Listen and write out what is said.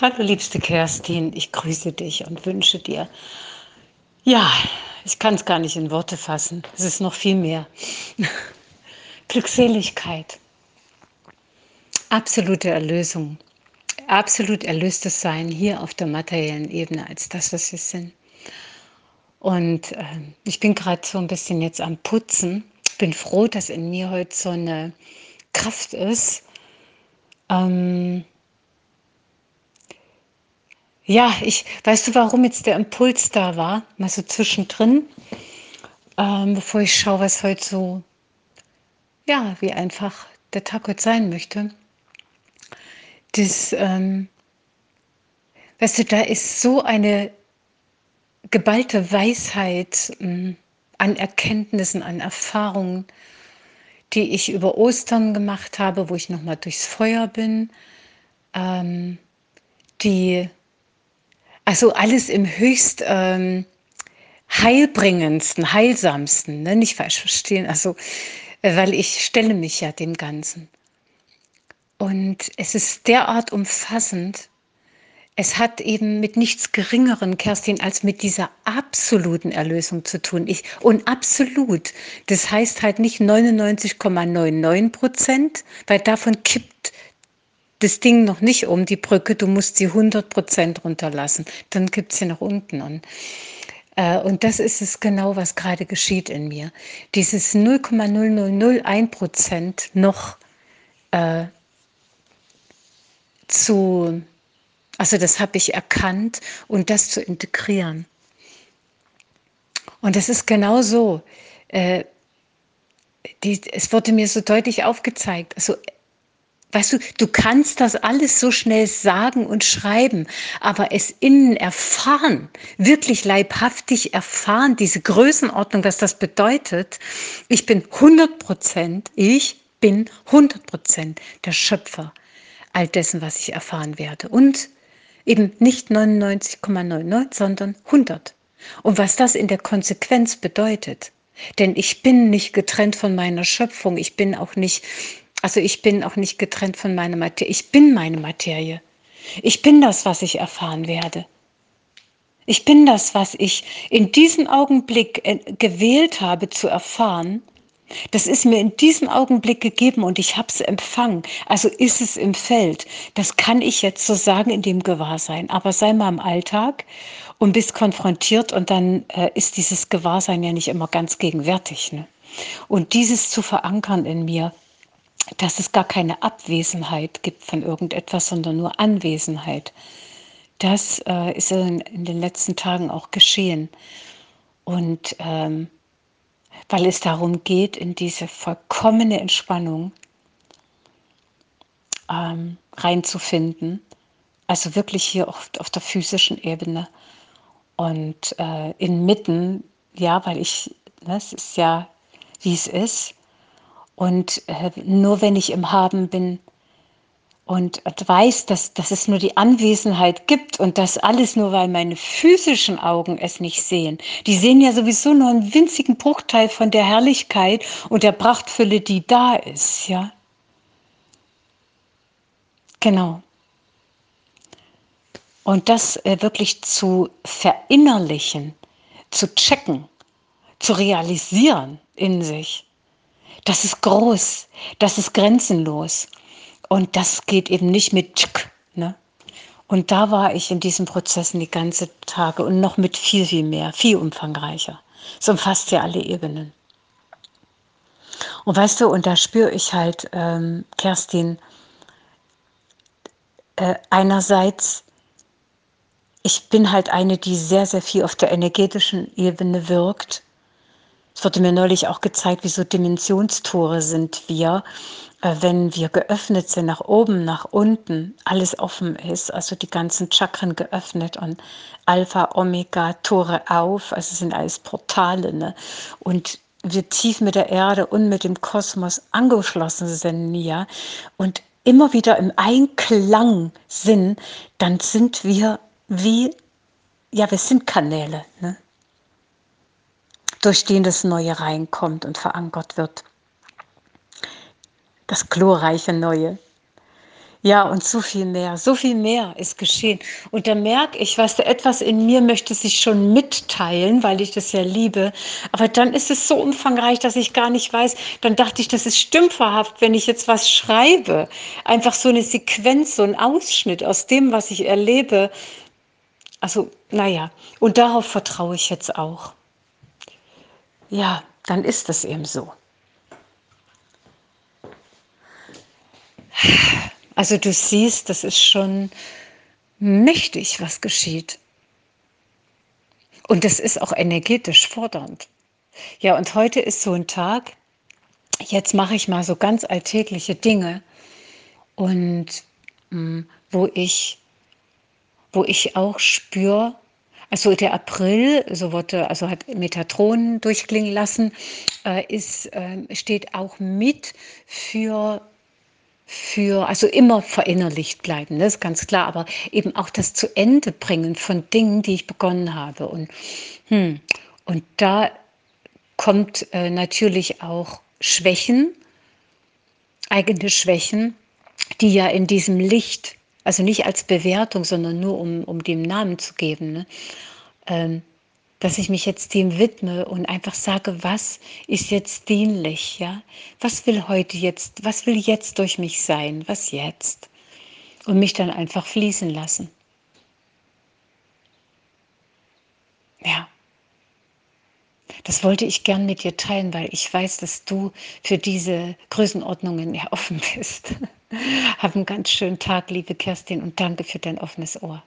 Hallo liebste Kerstin, ich grüße dich und wünsche dir, ja, ich kann es gar nicht in Worte fassen, es ist noch viel mehr. Glückseligkeit, absolute Erlösung, absolut erlöstes Sein hier auf der materiellen Ebene als das, was wir sind. Und äh, ich bin gerade so ein bisschen jetzt am Putzen, bin froh, dass in mir heute so eine Kraft ist. Ähm, ja, ich, weißt du, warum jetzt der Impuls da war? Mal so zwischendrin, ähm, bevor ich schaue, was heute so, ja, wie einfach der Tag heute sein möchte. Das, ähm, weißt du, da ist so eine geballte Weisheit mh, hm, an Erkenntnissen, an Erfahrungen, die ich über Ostern gemacht habe, wo ich nochmal durchs Feuer bin, ähm, die also alles im höchst ähm, heilbringendsten, heilsamsten, ne? nicht falsch verstehen, also äh, weil ich stelle mich ja dem Ganzen. Und es ist derart umfassend, es hat eben mit nichts Geringeren, Kerstin, als mit dieser absoluten Erlösung zu tun. Ich, und absolut, das heißt halt nicht 99,99 Prozent, weil davon kippt das Ding noch nicht um, die Brücke, du musst sie 100 Prozent runterlassen. Dann gibt es sie nach unten. Und, äh, und das ist es genau, was gerade geschieht in mir. Dieses 0,0001 Prozent noch äh, zu, also das habe ich erkannt und das zu integrieren. Und das ist genau so. Äh, die, es wurde mir so deutlich aufgezeigt. Also Weißt du, du kannst das alles so schnell sagen und schreiben, aber es innen erfahren, wirklich leibhaftig erfahren, diese Größenordnung, was das bedeutet. Ich bin 100 Prozent, ich bin 100 Prozent der Schöpfer all dessen, was ich erfahren werde. Und eben nicht 99,99, sondern 100. Und was das in der Konsequenz bedeutet. Denn ich bin nicht getrennt von meiner Schöpfung. Ich bin auch nicht also ich bin auch nicht getrennt von meiner Materie. Ich bin meine Materie. Ich bin das, was ich erfahren werde. Ich bin das, was ich in diesem Augenblick äh, gewählt habe zu erfahren. Das ist mir in diesem Augenblick gegeben und ich habe es empfangen. Also ist es im Feld. Das kann ich jetzt so sagen in dem Gewahrsein. Aber sei mal im Alltag und bist konfrontiert und dann äh, ist dieses Gewahrsein ja nicht immer ganz gegenwärtig. Ne? Und dieses zu verankern in mir, dass es gar keine Abwesenheit gibt von irgendetwas, sondern nur Anwesenheit. Das äh, ist in, in, den letzten Tagen auch geschehen. Und ähm, weil es darum geht, in diese vollkommene Entspannung ähm, reinzufinden, also wirklich hier auf, auf der physischen Ebene und äh, inmitten, ja, weil ich, ne, es ist ja, wie es ist, und äh, nur wenn ich im Haben bin und weiß, dass, dass es nur die Anwesenheit gibt und das alles nur, weil meine physischen Augen es nicht sehen. Die sehen ja sowieso nur einen winzigen Bruchteil von der Herrlichkeit und der Prachtfülle, die da ist, ja. Genau. Und das äh, wirklich zu verinnerlichen, zu checken, zu realisieren in sich das ist groß, das ist grenzenlos. Und das geht eben nicht mit Tschk, ne? Und da war ich in diesen Prozessen die ganze Tage und noch mit viel, viel mehr, viel umfangreicher. Es umfasst ja alle Ebenen. Und weißt du, und da spüre ich halt, ähm, Kerstin, äh, einerseits, ich bin halt eine, die sehr, sehr viel auf der energetischen Ebene wirkt es wurde mir neulich auch gezeigt, wie so Dimensionstore sind wir, äh, wenn wir geöffnet sind, nach oben, nach unten, alles offen ist, also die ganzen Chakren geöffnet und Alpha, Omega, Tore auf, also sind alles Portale. Ne? Und wir tief mit der Erde und mit dem Kosmos angeschlossen sind, ja, und immer wieder im Einklang sind, dann sind wir wie, ja, wir sind Kanäle. Ne? Durch den das Neue reinkommt und verankert wird. Das glorreiche Neue. Ja, und so viel mehr, so viel mehr ist geschehen. Und da merke ich, weißt du, etwas in mir möchte sich schon mitteilen, weil ich das ja liebe. Aber dann ist es so umfangreich, dass ich gar nicht weiß. Dann dachte ich, das ist stümperhaft, wenn ich jetzt was schreibe. Einfach so eine Sequenz, so ein Ausschnitt aus dem, was ich erlebe. Also, naja, und darauf vertraue ich jetzt auch. Ja, dann ist das eben so. Also du siehst, das ist schon mächtig, was geschieht. Und das ist auch energetisch fordernd. Ja, und heute ist so ein Tag, jetzt mache ich mal so ganz alltägliche Dinge und mh, hm, wo ich wo ich auch spüre, also der April, so wurde, also hat Metatron durchklingen lassen, äh, ist, äh, steht auch mit für für also immer verinnerlicht bleiben, das ist ganz klar, aber eben auch das zu Ende bringen von Dingen, die ich begonnen habe. Und, hm, und da kommt äh, natürlich auch Schwächen, eigene Schwächen, die ja in diesem Licht, also nicht als Bewertung, sondern nur um, um dem Namen zu geben, ne, ähm, dass ich mich jetzt dem widme und einfach sage, was ist jetzt dienlich, ja? Was will heute jetzt, was will jetzt durch mich sein? Was jetzt? Und mich dann einfach fließen lassen. Ja. Das wollte ich gern mit dir teilen, weil ich weiß, dass du für diese Größenordnungen ja offen bist. Hab einen ganz schönen Tag, liebe Kerstin, und danke für dein offenes Ohr.